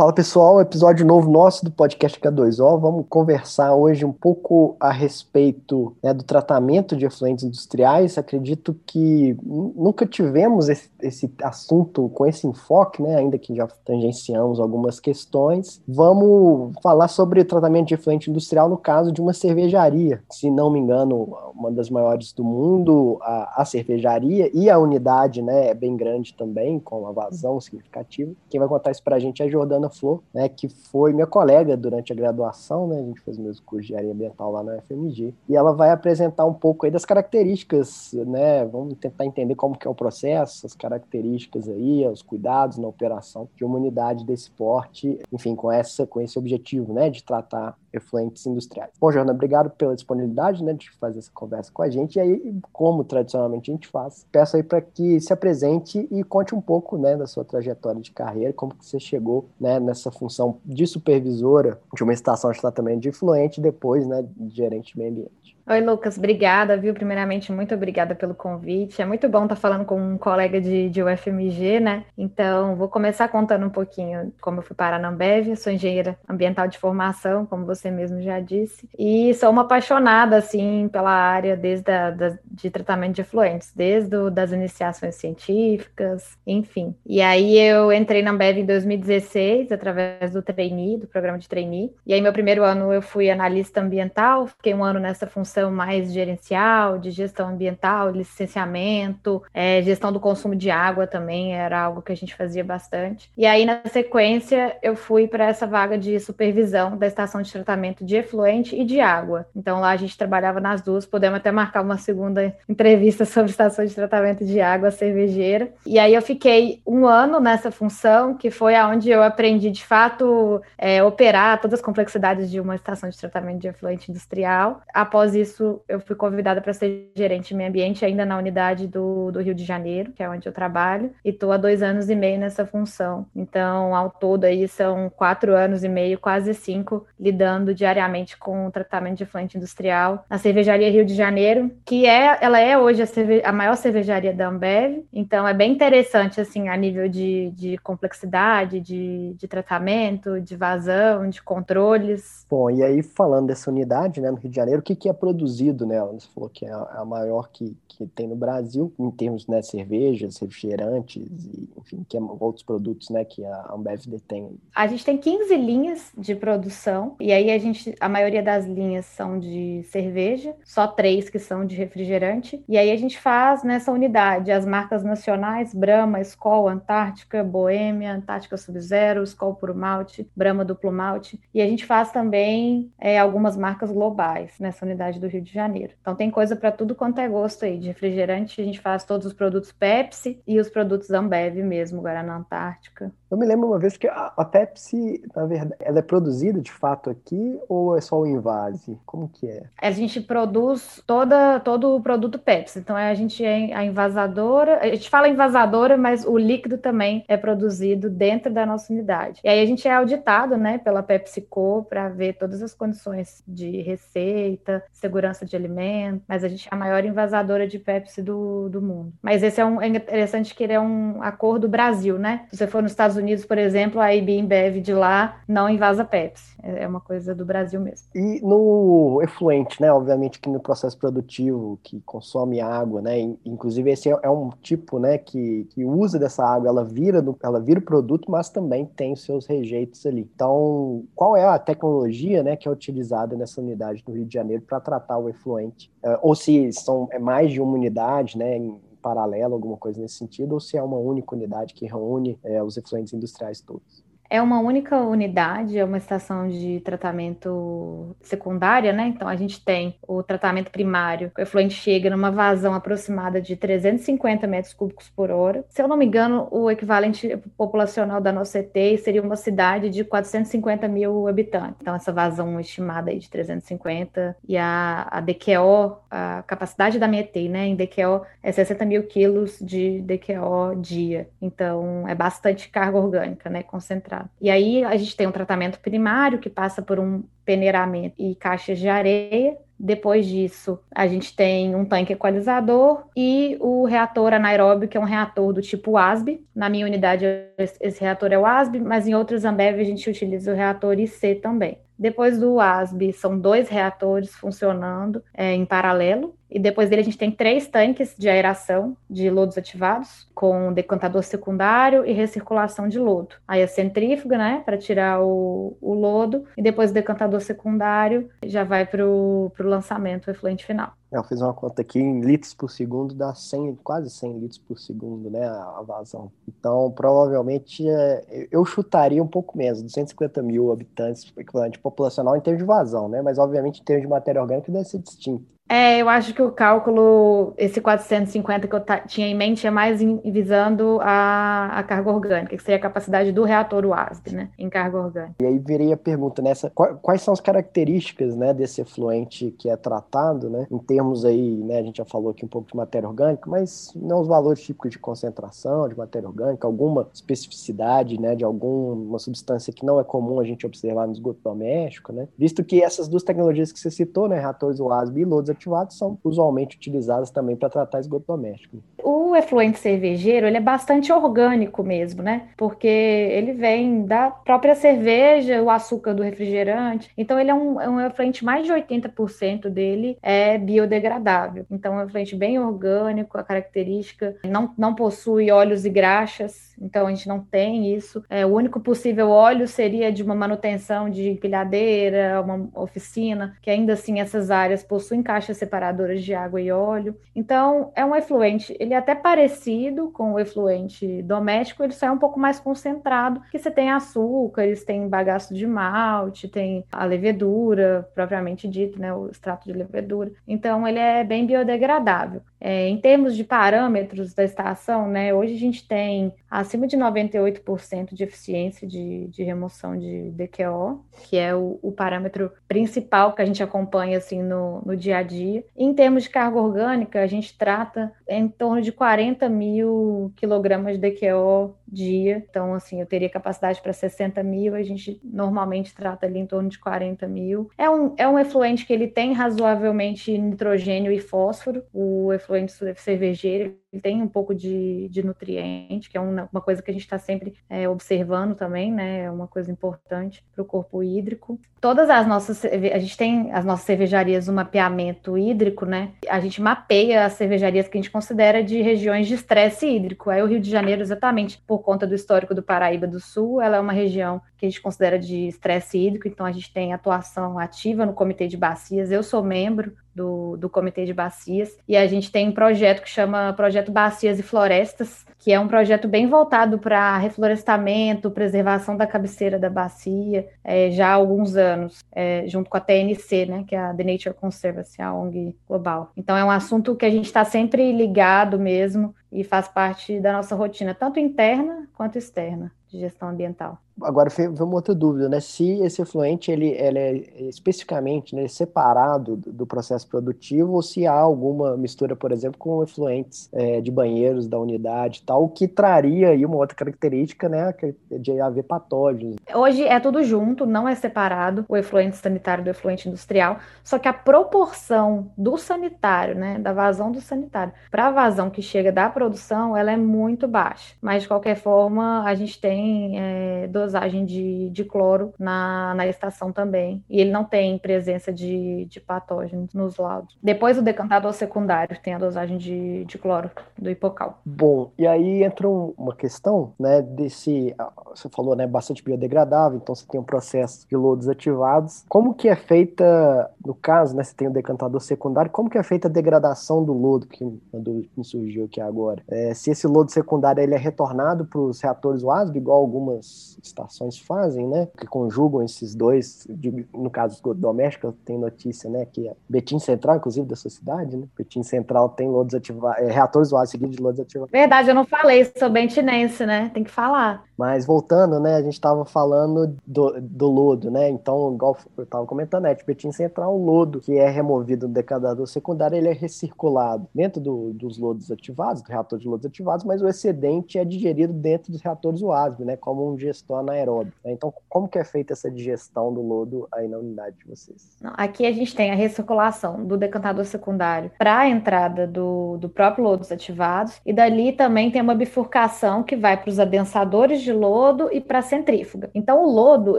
Fala pessoal, episódio novo nosso do podcast K2O. Vamos conversar hoje um pouco a respeito né, do tratamento de efluentes industriais. Acredito que nunca tivemos esse, esse, assunto com esse enfoque, né, ainda que já tangenciamos algumas questões. Vamos falar sobre tratamento de efluente industrial no caso de uma cervejaria. Se não me engano, uma das maiores do mundo, a, a cervejaria e a unidade né, é bem grande também, com uma vazão significativa. Quem vai contar isso para a gente é a Jordana Flor, né, que foi minha colega durante a graduação, né, a gente fez o mesmo curso de engenharia ambiental lá na FMG, e ela vai apresentar um pouco aí das características, né, vamos tentar entender como que é o processo, as características aí, os cuidados na operação de uma unidade desse porte, enfim, com essa com esse objetivo, né, de tratar efluentes industriais. Bom, Jorna, obrigado pela disponibilidade, né, de fazer essa conversa com a gente, e aí, como tradicionalmente a gente faz, peço aí para que se apresente e conte um pouco, né, da sua trajetória de carreira, como que você chegou, né, nessa função de supervisora de uma estação de tratamento de efluente e depois, né, de gerente de meio ambiente. Oi, Lucas, obrigada, viu? Primeiramente, muito obrigada pelo convite. É muito bom estar falando com um colega de, de UFMG, né? Então, vou começar contando um pouquinho como eu fui parar na Ambev. Sou engenheira ambiental de formação, como você mesmo já disse, e sou uma apaixonada, assim, pela área desde a, da, de tratamento de efluentes, desde o, das iniciações científicas, enfim. E aí eu entrei na Ambev em 2016, através do trainee, do programa de trainee. E aí, meu primeiro ano, eu fui analista ambiental, fiquei um ano nessa função gestão mais gerencial, de gestão ambiental, licenciamento, é, gestão do consumo de água também era algo que a gente fazia bastante. E aí, na sequência, eu fui para essa vaga de supervisão da estação de tratamento de efluente e de água. Então, lá a gente trabalhava nas duas, podemos até marcar uma segunda entrevista sobre estação de tratamento de água cervejeira. E aí, eu fiquei um ano nessa função, que foi aonde eu aprendi de fato é, operar todas as complexidades de uma estação de tratamento de efluente industrial. Após isso, isso, eu fui convidada para ser gerente de meio ambiente ainda na unidade do, do Rio de Janeiro, que é onde eu trabalho, e estou há dois anos e meio nessa função. Então, ao todo aí são quatro anos e meio, quase cinco, lidando diariamente com o tratamento de efluente industrial na cervejaria Rio de Janeiro, que é, ela é hoje a, cerve a maior cervejaria da Ambev. Então, é bem interessante assim a nível de, de complexidade, de, de tratamento, de vazão, de controles. Bom, e aí falando dessa unidade, né, no Rio de Janeiro, o que, que é produzido produzido nela. Você falou que é a maior que, que tem no Brasil, em termos de né, cervejas, refrigerantes e, enfim, que é outros produtos né, que a Ambev detém. A gente tem 15 linhas de produção, e aí a gente, a maioria das linhas são de cerveja, só três que são de refrigerante, e aí a gente faz nessa unidade as marcas nacionais, Brahma, Skol, Antártica, Boêmia, Antártica Sub-Zero, Skol Puro Malte, Brahma Duplo Malte, e a gente faz também é, algumas marcas globais nessa unidade do Rio de Janeiro. Então tem coisa para tudo quanto é gosto aí. De refrigerante, a gente faz todos os produtos Pepsi e os produtos Ambev mesmo, Guaraná Antártica. Eu me lembro uma vez que a, a, Pepsi, na verdade, ela é produzida de fato aqui ou é só o invase? Como que é? A gente produz toda, todo o produto Pepsi. Então a gente é a invasadora, a gente fala invasadora, mas o líquido também é produzido dentro da nossa unidade. E aí a gente é auditado, né, pela PepsiCo para ver todas as condições de receita, segurança de alimento, mas a gente é a maior invasadora de Pepsi do, do mundo. Mas esse é um é interessante que ele é um acordo Brasil, né? Se você for nos Estados Unidos, por exemplo, a IB Bev de lá não invasa Pepsi. É, é uma coisa do Brasil mesmo. E no efluente, né? Obviamente que no processo produtivo que consome água, né? Inclusive esse é, é um tipo, né? Que, que usa dessa água, ela vira, ela vira o produto, mas também tem seus rejeitos ali. Então, qual é a tecnologia, né? Que é utilizada nessa unidade do Rio de Janeiro para tratar o efluente? Uh, ou se são é mais de uma unidade, né? Paralelo, alguma coisa nesse sentido, ou se é uma única unidade que reúne é, os efluentes industriais todos? É uma única unidade, é uma estação de tratamento secundária, né? Então a gente tem o tratamento primário, o efluente chega numa vazão aproximada de 350 metros cúbicos por hora. Se eu não me engano, o equivalente populacional da nossa ET seria uma cidade de 450 mil habitantes. Então essa vazão estimada aí de 350 e a, a DQO, a capacidade da minha ET, né? Em DQO é 60 mil quilos de DQO dia. Então é bastante carga orgânica, né? Concentrada. E aí a gente tem um tratamento primário que passa por um peneiramento e caixas de areia, Depois disso, a gente tem um tanque equalizador e o reator anaeróbio, que é um reator do tipo ASB. Na minha unidade, esse reator é o ASB, mas em outros Ambev a gente utiliza o reator IC também. Depois do ASB, são dois reatores funcionando é, em paralelo. E depois dele, a gente tem três tanques de aeração de lodos ativados, com decantador secundário e recirculação de lodo. Aí a centrífuga, né, para tirar o, o lodo, e depois o decantador secundário já vai para o lançamento, o efluente final. É, eu fiz uma conta aqui em litros por segundo, dá 100, quase 100 litros por segundo, né, a vazão. Então, provavelmente, é, eu chutaria um pouco menos, 250 mil habitantes, equivalente populacional em termos de vazão, né, mas obviamente em termos de matéria orgânica deve ser distinto. É, eu acho que o cálculo, esse 450 que eu tinha em mente, é mais visando a, a, carga orgânica, que seria a capacidade do reator UASB, né, em carga orgânica. E aí viria a pergunta nessa, quais são as características, né, desse efluente que é tratado, né, em termos aí, né, a gente já falou aqui um pouco de matéria orgânica, mas não os valores típicos de concentração de matéria orgânica, alguma especificidade, né, de alguma substância que não é comum a gente observar no esgoto doméstico, né, visto que essas duas tecnologias que você citou, né, reatores UASB e lodos são usualmente utilizadas também para tratar esgoto doméstico. O efluente cervejeiro, ele é bastante orgânico mesmo, né? Porque ele vem da própria cerveja, o açúcar do refrigerante. Então, ele é um, é um efluente, mais de 80% dele é biodegradável. Então, é um efluente bem orgânico, a característica não, não possui óleos e graxas, então a gente não tem isso. É, o único possível óleo seria de uma manutenção de empilhadeira, uma oficina, que ainda assim essas áreas possuem caixas separadoras de água e óleo. Então, é um efluente, ele é até parecido com o efluente doméstico, ele só é um pouco mais concentrado, que você tem açúcares, tem bagaço de malte, tem a levedura, propriamente dito, né, o extrato de levedura. Então, ele é bem biodegradável. É, em termos de parâmetros da estação, né, hoje a gente tem acima de 98% de eficiência de, de, remoção de DQO, que é o, o, parâmetro principal que a gente acompanha assim, no, no dia a dia. Em termos de carga orgânica, a gente trata em torno de 40 mil quilogramas de DQO dia. Então, assim, eu teria capacidade para 60 mil, a gente normalmente trata ali em torno de 40 mil. É um, é um efluente que ele tem razoavelmente nitrogênio e fósforo, o efluente cervejeiro, ele tem um pouco de, de nutriente, que é uma, uma coisa que a gente está sempre é, observando também, né? É uma coisa importante para o corpo hídrico. Todas as nossas, a gente tem as nossas cervejarias um mapeamento hídrico, né? A gente mapeia as cervejarias que a gente considera de regiões de estresse hídrico. Aí o Rio de Janeiro, exatamente por conta do histórico do Paraíba do Sul, ela é uma região que a gente considera de estresse hídrico, então a gente tem atuação ativa no Comitê de Bacias. Eu sou membro do, do Comitê de Bacias, e a gente tem um projeto que chama Projeto Bacias e Florestas, que é um projeto bem voltado para reflorestamento, preservação da cabeceira da bacia, é, já há alguns anos, é, junto com a TNC, né, que é a The Nature Conservancy, a ONG global. Então é um assunto que a gente está sempre ligado mesmo e faz parte da nossa rotina, tanto interna quanto externa de gestão ambiental. Agora, foi uma outra dúvida, né? Se esse efluente ele, ele é especificamente né, separado do processo produtivo ou se há alguma mistura, por exemplo, com efluentes é, de banheiros da unidade tal, que traria aí uma outra característica, né, de haver patógenos. Hoje é tudo junto, não é separado o efluente sanitário do efluente industrial, só que a proporção do sanitário, né, da vazão do sanitário para a vazão que chega da produção, ela é muito baixa. Mas, de qualquer forma, a gente tem é, dosagem de, de cloro na, na estação também. E ele não tem presença de, de patógenos nos laudos. Depois o decantador secundário tem a dosagem de, de cloro do hipocal. Bom, e aí entra uma questão, né, desse, você falou, né, bastante biodegradável, então você tem um processo de lodos ativados. Como que é feita, no caso, né, você tem o decantador secundário, como que é feita a degradação do lodo, que me surgiu aqui agora? É, se esse lodo secundário ele é retornado para os reatores WASB, igual algumas estações fazem, né? Que conjugam esses dois, de, no caso do esgoto doméstico, tem notícia, né? Que é Betim Central, inclusive, da sua cidade, né? Betim Central tem lodos ativados, é, reatores usados seguidos de lodos ativados. Verdade, eu não falei, sou bentinense, né? Tem que falar. Mas voltando, né, a gente estava falando do, do lodo, né? Então, igual eu estava comentando, é tipo central, o lodo que é removido do decadador secundário, ele é recirculado dentro do, dos lodos ativados, do reator de lodos ativados, mas o excedente é digerido dentro dos reatores UASB, né, como um gestor anaeróbio. Né? Então, como que é feita essa digestão do lodo aí na unidade de vocês? Aqui a gente tem a recirculação do decantador secundário para a entrada do, do próprio lodo ativados, e dali também tem uma bifurcação que vai para os adensadores de lodo e para centrífuga. Então, o lodo,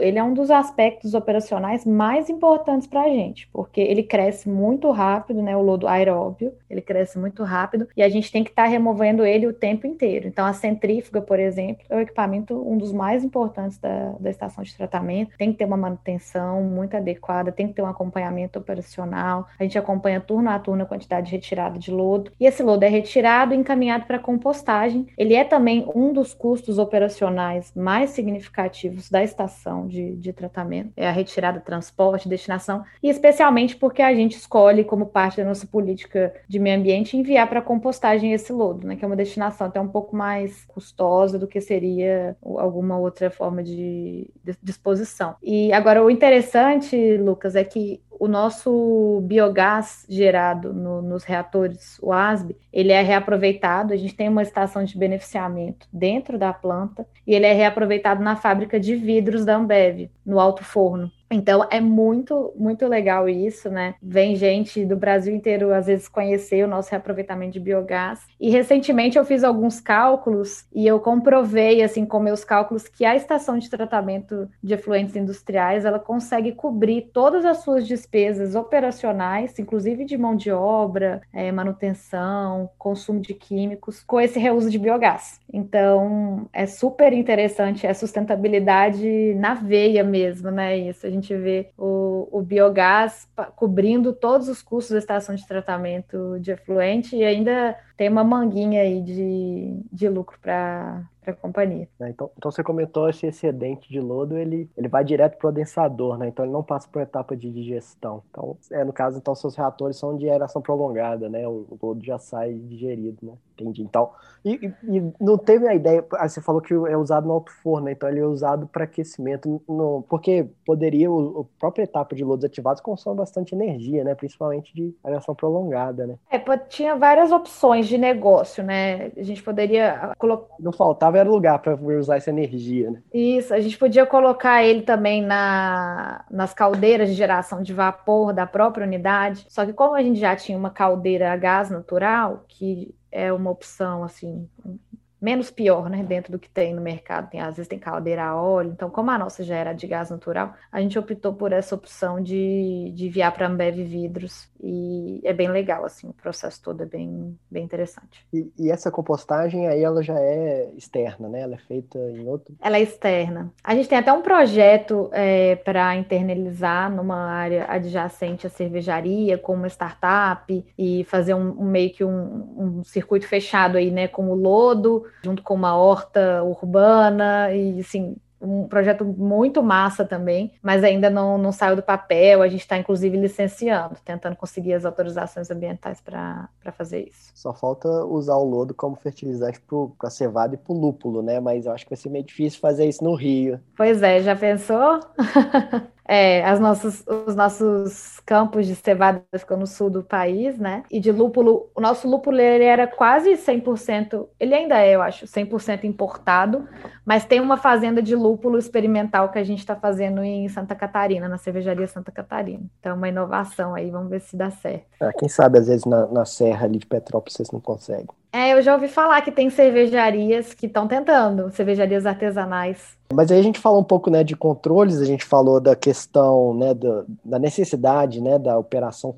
ele é um dos aspectos operacionais mais importantes para a gente, porque ele cresce muito rápido, né, o lodo aeróbio, ele cresce muito rápido, e a gente tem que estar tá removendo ele o tempo inteiro. Então, a centrífuga, por exemplo, é o equipamento um dos mais importantes da, da estação de tratamento, tem que ter uma manutenção muito adequada, tem que ter um acompanhamento operacional, a gente acompanha turno a turno a quantidade de retirada de lodo, e esse lodo é retirado e encaminhado para compostagem. Ele é também um dos custos operacionais mais significativos da estação de, de tratamento, é a retirada, transporte, destinação, e especialmente porque a gente escolhe como parte da nossa política de meio ambiente enviar para compostagem esse lodo, né, que é uma destinação até um pouco mais custosa do que seria alguma outra forma de disposição. E agora o interessante, Lucas, é que o nosso biogás gerado no, nos reatores UASB, ele é reaproveitado, a gente tem uma estação de beneficiamento dentro da planta e ele é reaproveitado na fábrica de vidros da Ambev, no alto forno. Então é muito, muito legal isso, né? Vem gente do Brasil inteiro, às vezes, conhecer o nosso reaproveitamento de biogás. E recentemente eu fiz alguns cálculos e eu comprovei, assim, com meus cálculos, que a estação de tratamento de efluentes industriais ela consegue cobrir todas as suas despesas operacionais, inclusive de mão de obra, é, manutenção, consumo de químicos, com esse reuso de biogás. Então é super interessante, é sustentabilidade na veia mesmo, né? Isso a gente gente vê o, o biogás cobrindo todos os custos da estação de tratamento de efluente e ainda tem uma manguinha aí de, de lucro para para a companhia. É, então, então você comentou esse excedente de lodo, ele, ele vai direto para o adensador, né? Então ele não passa por etapa de digestão. Então, é, no caso, então seus reatores são de aeração prolongada, né? O, o lodo já sai digerido, né? Entendi. Então, e, e, não teve a ideia, você falou que é usado no alto forno, né? então ele é usado para aquecimento, no, porque poderia, o, a própria etapa de lodos ativados consome bastante energia, né? Principalmente de aeração prolongada, né? É, tinha várias opções de negócio, né? A gente poderia colocar. Não faltava era lugar para usar essa energia, né? Isso, a gente podia colocar ele também na, nas caldeiras de geração de vapor da própria unidade. Só que como a gente já tinha uma caldeira a gás natural, que é uma opção assim menos pior, né, dentro do que tem no mercado. Tem, às vezes tem caldeira a óleo. Então, como a nossa já era de gás natural, a gente optou por essa opção de, de enviar para Ambev vidros. E é bem legal, assim, o processo todo é bem, bem interessante. E, e essa compostagem aí, ela já é externa, né? Ela é feita em outro... Ela é externa. A gente tem até um projeto é, para internalizar numa área adjacente à cervejaria, com uma startup, e fazer um, um meio que um, um circuito fechado aí, né, com o lodo, junto com uma horta urbana e assim um projeto muito massa também, mas ainda não, não saiu do papel. A gente está, inclusive, licenciando, tentando conseguir as autorizações ambientais para fazer isso. Só falta usar o lodo como fertilizante para a cevada e para o lúpulo, né? Mas eu acho que vai ser meio difícil fazer isso no Rio. Pois é, já pensou? É, as nossos, os nossos campos de cevada ficam no sul do país, né? E de lúpulo, o nosso lúpulo ele era quase 100%, ele ainda é, eu acho, 100% importado, mas tem uma fazenda de lúpulo experimental que a gente está fazendo em Santa Catarina, na cervejaria Santa Catarina. Então, uma inovação aí, vamos ver se dá certo. Ah, quem sabe, às vezes, na, na serra ali de Petrópolis vocês não conseguem. É, eu já ouvi falar que tem cervejarias que estão tentando, cervejarias artesanais. Mas aí a gente falou um pouco né, de controles, a gente falou da questão né, da, da necessidade né, da operação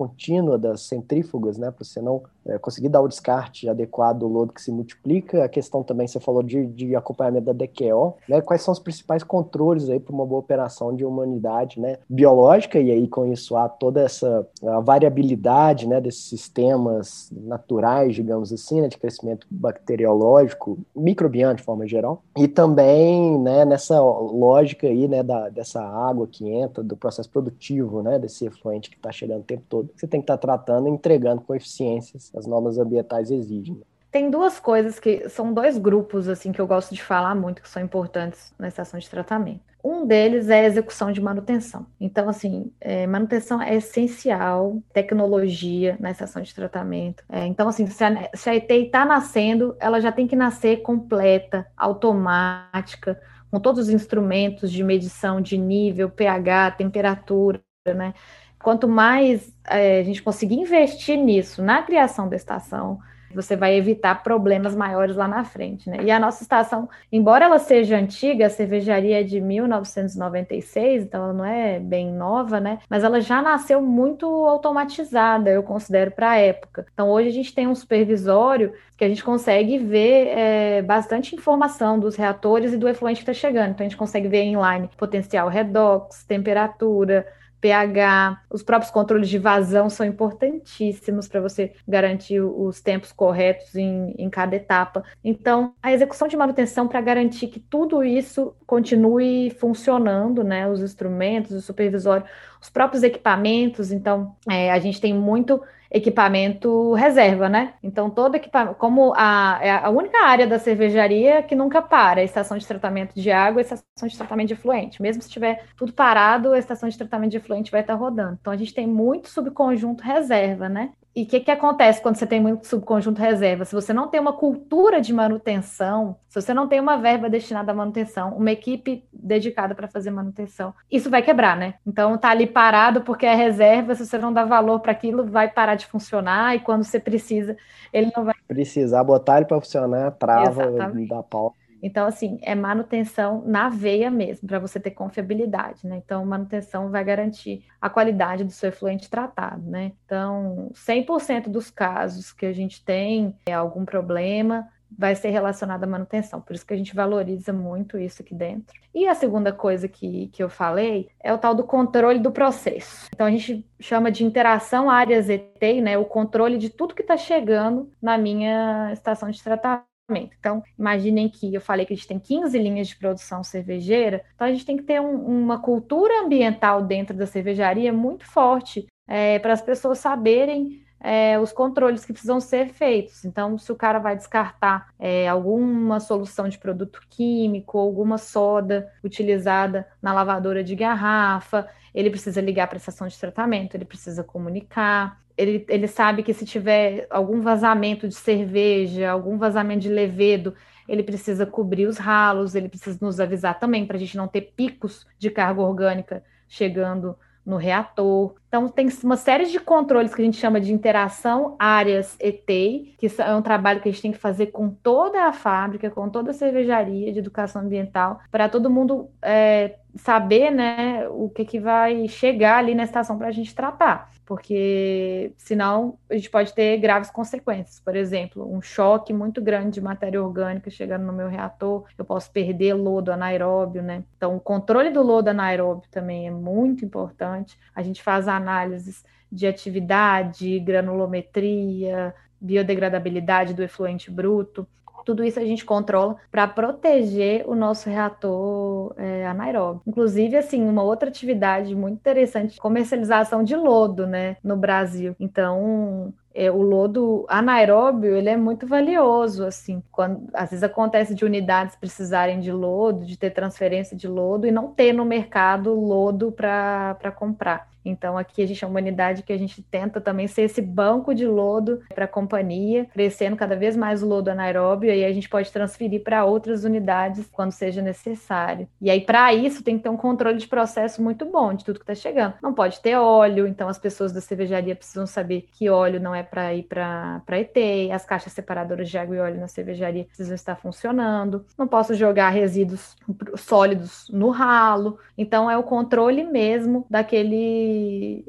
contínua das centrífugas, né, para você não é, conseguir dar o descarte adequado do lodo que se multiplica. A questão também, você falou de, de acompanhamento da DQO, né, quais são os principais controles aí para uma boa operação de uma unidade né, biológica, e aí com isso há toda essa variabilidade né, desses sistemas naturais, digamos assim, né, de crescimento bacteriológico, microbiano de forma geral, e também né, nessa lógica aí né, da, dessa água que entra, do processo produtivo né, desse efluente que está chegando o tempo todo você tem que estar tá tratando e entregando com eficiências as normas ambientais exigem. Tem duas coisas que são dois grupos assim que eu gosto de falar muito que são importantes na estação de tratamento. Um deles é a execução de manutenção. Então, assim, é, manutenção é essencial, tecnologia na estação de tratamento. É, então, assim, se a, se a ETI está nascendo, ela já tem que nascer completa, automática, com todos os instrumentos de medição de nível, pH, temperatura, né? Quanto mais é, a gente conseguir investir nisso, na criação da estação, você vai evitar problemas maiores lá na frente, né? E a nossa estação, embora ela seja antiga, a cervejaria é de 1996, então ela não é bem nova, né? Mas ela já nasceu muito automatizada, eu considero, para a época. Então hoje a gente tem um supervisório que a gente consegue ver é, bastante informação dos reatores e do efluente que está chegando. Então a gente consegue ver inline potencial redox, temperatura, pH, os próprios controles de vazão são importantíssimos para você garantir os tempos corretos em, em cada etapa. Então, a execução de manutenção para garantir que tudo isso continue funcionando, né? Os instrumentos, o supervisório, os próprios equipamentos. Então, é, a gente tem muito equipamento reserva, né? Então, todo equipamento, como a, é a única área da cervejaria que nunca para, a estação de tratamento de água e a estação de tratamento de efluente. Mesmo se tiver tudo parado, a estação de tratamento de efluente vai estar rodando. Então, a gente tem muito subconjunto reserva, né? E o que, que acontece quando você tem muito subconjunto reserva? Se você não tem uma cultura de manutenção, se você não tem uma verba destinada à manutenção, uma equipe dedicada para fazer manutenção, isso vai quebrar, né? Então tá ali parado porque é reserva, se você não dá valor para aquilo, vai parar de funcionar e quando você precisa, ele não vai precisar botar ele para funcionar, trava, Exatamente. dá pau. Então, assim, é manutenção na veia mesmo, para você ter confiabilidade, né? Então, manutenção vai garantir a qualidade do seu efluente tratado, né? Então, 100% dos casos que a gente tem é, algum problema, vai ser relacionado à manutenção. Por isso que a gente valoriza muito isso aqui dentro. E a segunda coisa que, que eu falei é o tal do controle do processo. Então a gente chama de interação áreas ET, né? O controle de tudo que está chegando na minha estação de tratamento. Então, imaginem que eu falei que a gente tem 15 linhas de produção cervejeira, então a gente tem que ter um, uma cultura ambiental dentro da cervejaria muito forte é, para as pessoas saberem é, os controles que precisam ser feitos. Então, se o cara vai descartar é, alguma solução de produto químico, alguma soda utilizada na lavadora de garrafa, ele precisa ligar para a estação de tratamento, ele precisa comunicar. Ele, ele sabe que se tiver algum vazamento de cerveja, algum vazamento de levedo, ele precisa cobrir os ralos, ele precisa nos avisar também para a gente não ter picos de carga orgânica chegando no reator. Então, tem uma série de controles que a gente chama de interação áreas ET, que é um trabalho que a gente tem que fazer com toda a fábrica, com toda a cervejaria de educação ambiental, para todo mundo é, saber né, o que, que vai chegar ali na estação para a gente tratar, porque senão a gente pode ter graves consequências. Por exemplo, um choque muito grande de matéria orgânica chegando no meu reator, eu posso perder lodo anaeróbio, né? Então, o controle do lodo anaeróbio também é muito importante. A gente faz análises de atividade, granulometria, biodegradabilidade do efluente bruto. Tudo isso a gente controla para proteger o nosso reator é, anaeróbio. Inclusive, assim, uma outra atividade muito interessante, comercialização de lodo, né, no Brasil. Então, é, o lodo anaeróbio ele é muito valioso assim quando às vezes acontece de unidades precisarem de lodo de ter transferência de lodo e não ter no mercado lodo para comprar então, aqui a gente é uma unidade que a gente tenta também ser esse banco de lodo para a companhia, crescendo cada vez mais o lodo anaeróbio, e aí a gente pode transferir para outras unidades quando seja necessário. E aí, para isso, tem que ter um controle de processo muito bom de tudo que está chegando. Não pode ter óleo, então as pessoas da cervejaria precisam saber que óleo não é para ir para ET, as caixas separadoras de água e óleo na cervejaria precisam estar funcionando. Não posso jogar resíduos sólidos no ralo. Então, é o controle mesmo daquele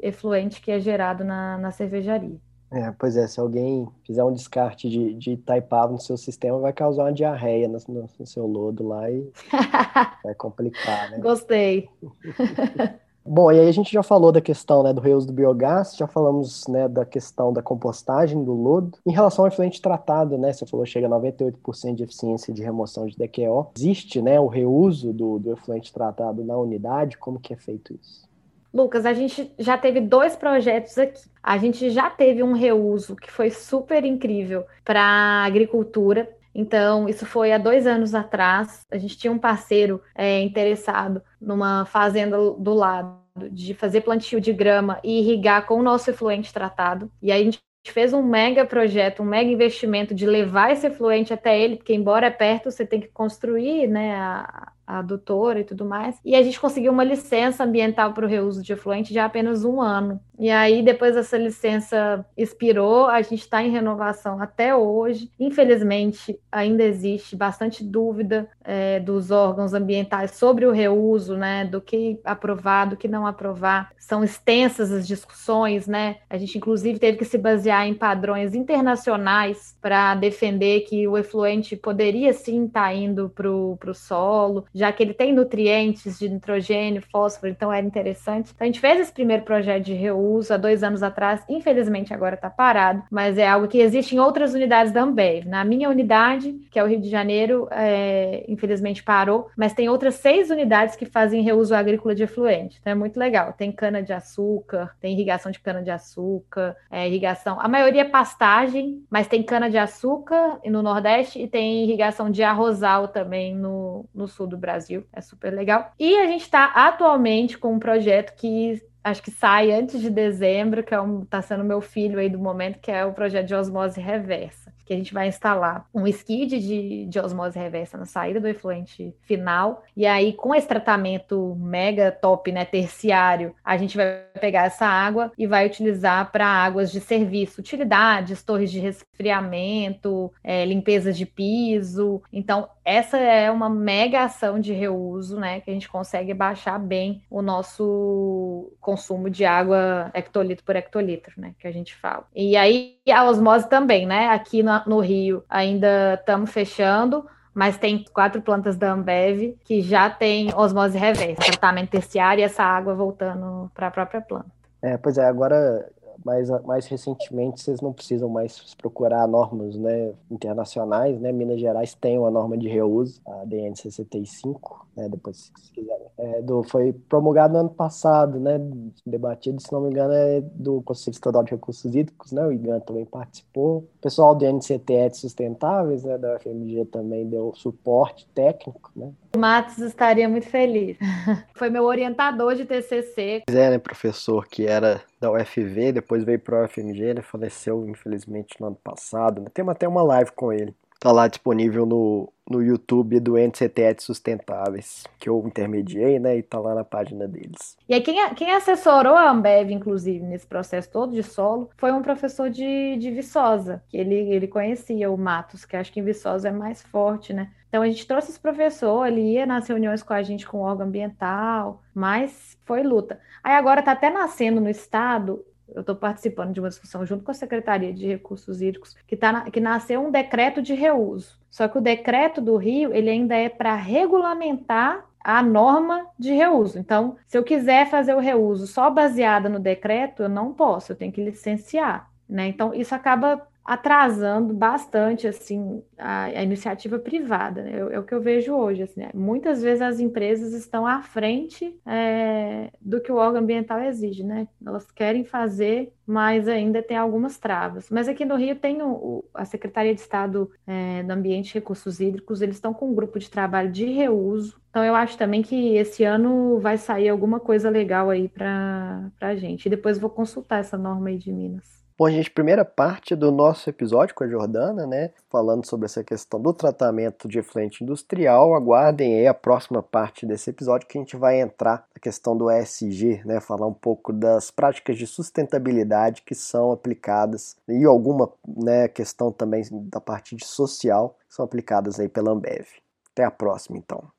efluente que é gerado na, na cervejaria. É, pois é, se alguém fizer um descarte de, de Itaipava no seu sistema, vai causar uma diarreia no, no, no seu lodo lá e vai complicar, né? Gostei. Bom, e aí a gente já falou da questão né, do reuso do biogás, já falamos né, da questão da compostagem do lodo. Em relação ao efluente tratado, né, você falou que chega a 98% de eficiência de remoção de DQO. Existe né, o reuso do, do efluente tratado na unidade? Como que é feito isso? Lucas, a gente já teve dois projetos aqui. A gente já teve um reuso que foi super incrível para a agricultura. Então, isso foi há dois anos atrás. A gente tinha um parceiro é, interessado numa fazenda do lado de fazer plantio de grama e irrigar com o nosso efluente tratado. E aí a gente fez um mega projeto, um mega investimento de levar esse efluente até ele, porque embora é perto, você tem que construir né, a, a adutora e tudo mais. E a gente conseguiu uma licença ambiental para o reuso de efluente de apenas um ano. E aí, depois essa licença expirou, a gente está em renovação até hoje. Infelizmente, ainda existe bastante dúvida é, dos órgãos ambientais sobre o reuso, né? Do que aprovar, do que não aprovar. São extensas as discussões, né? A gente, inclusive, teve que se basear em padrões internacionais para defender que o efluente poderia sim estar tá indo para o solo já que ele tem nutrientes de nitrogênio, fósforo, então era interessante. Então a gente fez esse primeiro projeto de reuso há dois anos atrás, infelizmente agora está parado, mas é algo que existe em outras unidades da Ambev. Na minha unidade, que é o Rio de Janeiro, é, infelizmente parou, mas tem outras seis unidades que fazem reuso agrícola de efluente, então é muito legal. Tem cana de açúcar, tem irrigação de cana de açúcar, é, irrigação, a maioria é pastagem, mas tem cana de açúcar no Nordeste e tem irrigação de arrozal também no, no sul do Brasil. É super legal. E a gente está atualmente com um projeto que acho que sai antes de dezembro, que é um, tá sendo meu filho aí do momento, que é o projeto de osmose reversa que a gente vai instalar um skid de, de osmose reversa na saída do efluente final. E aí, com esse tratamento mega top, né, terciário, a gente vai pegar essa água e vai utilizar para águas de serviço, utilidades, torres de resfriamento, é, limpeza de piso. Então, essa é uma mega ação de reuso, né, que a gente consegue baixar bem o nosso consumo de água hectolitro por hectolitro, né, que a gente fala. E aí, a osmose também, né, aqui no Rio ainda estamos fechando, mas tem quatro plantas da Ambev que já tem osmose reversa, tratamento terciário e essa água voltando para a própria planta. É, pois é, agora mais, mais recentemente vocês não precisam mais procurar normas né, internacionais, né? Minas Gerais tem uma norma de reuso, a DN 65, né, depois se quiserem. É, do, foi promulgado no ano passado, né, debatido, se não me engano, é do Conselho Estadual de Recursos Hídricos, né, o IGAN também participou. O pessoal do NCTE de Sustentáveis, né, da UFMG também deu suporte técnico, né. O Matos estaria muito feliz. foi meu orientador de TCC. É, né, professor que era da UFV, depois veio para a UFMG, ele faleceu infelizmente no ano passado. Né? Tem até uma live com ele. Tá lá disponível no, no YouTube do NCTET Sustentáveis, que eu intermediei, né? E tá lá na página deles. E aí, quem, quem assessorou a Ambev, inclusive, nesse processo todo de solo, foi um professor de, de Viçosa, que ele, ele conhecia o Matos, que acho que em Viçosa é mais forte, né? Então a gente trouxe esse professor, ele ia nas reuniões com a gente com o órgão ambiental, mas foi luta. Aí agora tá até nascendo no estado eu estou participando de uma discussão junto com a Secretaria de Recursos Hídricos, que, tá na, que nasceu um decreto de reuso. Só que o decreto do Rio, ele ainda é para regulamentar a norma de reuso. Então, se eu quiser fazer o reuso só baseada no decreto, eu não posso, eu tenho que licenciar. Né? Então, isso acaba atrasando bastante assim a, a iniciativa privada. Né? É, é, o que eu vejo hoje. Assim, né? Muitas vezes as empresas estão à frente é, do que o órgão ambiental exige, né? Elas querem fazer, mas ainda tem algumas travas. Mas aqui no Rio tem o, a Secretaria de Estado é, do Ambiente e Recursos Hídricos, eles estão com um grupo de trabalho de reuso. Então eu acho também que esse ano vai sair alguma coisa legal aí para a gente. E depois vou consultar essa norma aí de Minas. Bom, gente, primeira parte do nosso episódio com a Jordana, né? Falando sobre essa questão do tratamento de efluente industrial. Aguardem aí a próxima parte desse episódio que a gente vai entrar na questão do ESG, né? Falar um pouco das práticas de sustentabilidade que são aplicadas e alguma né, questão também da parte de social que são aplicadas aí pela Ambev. Até a próxima, então.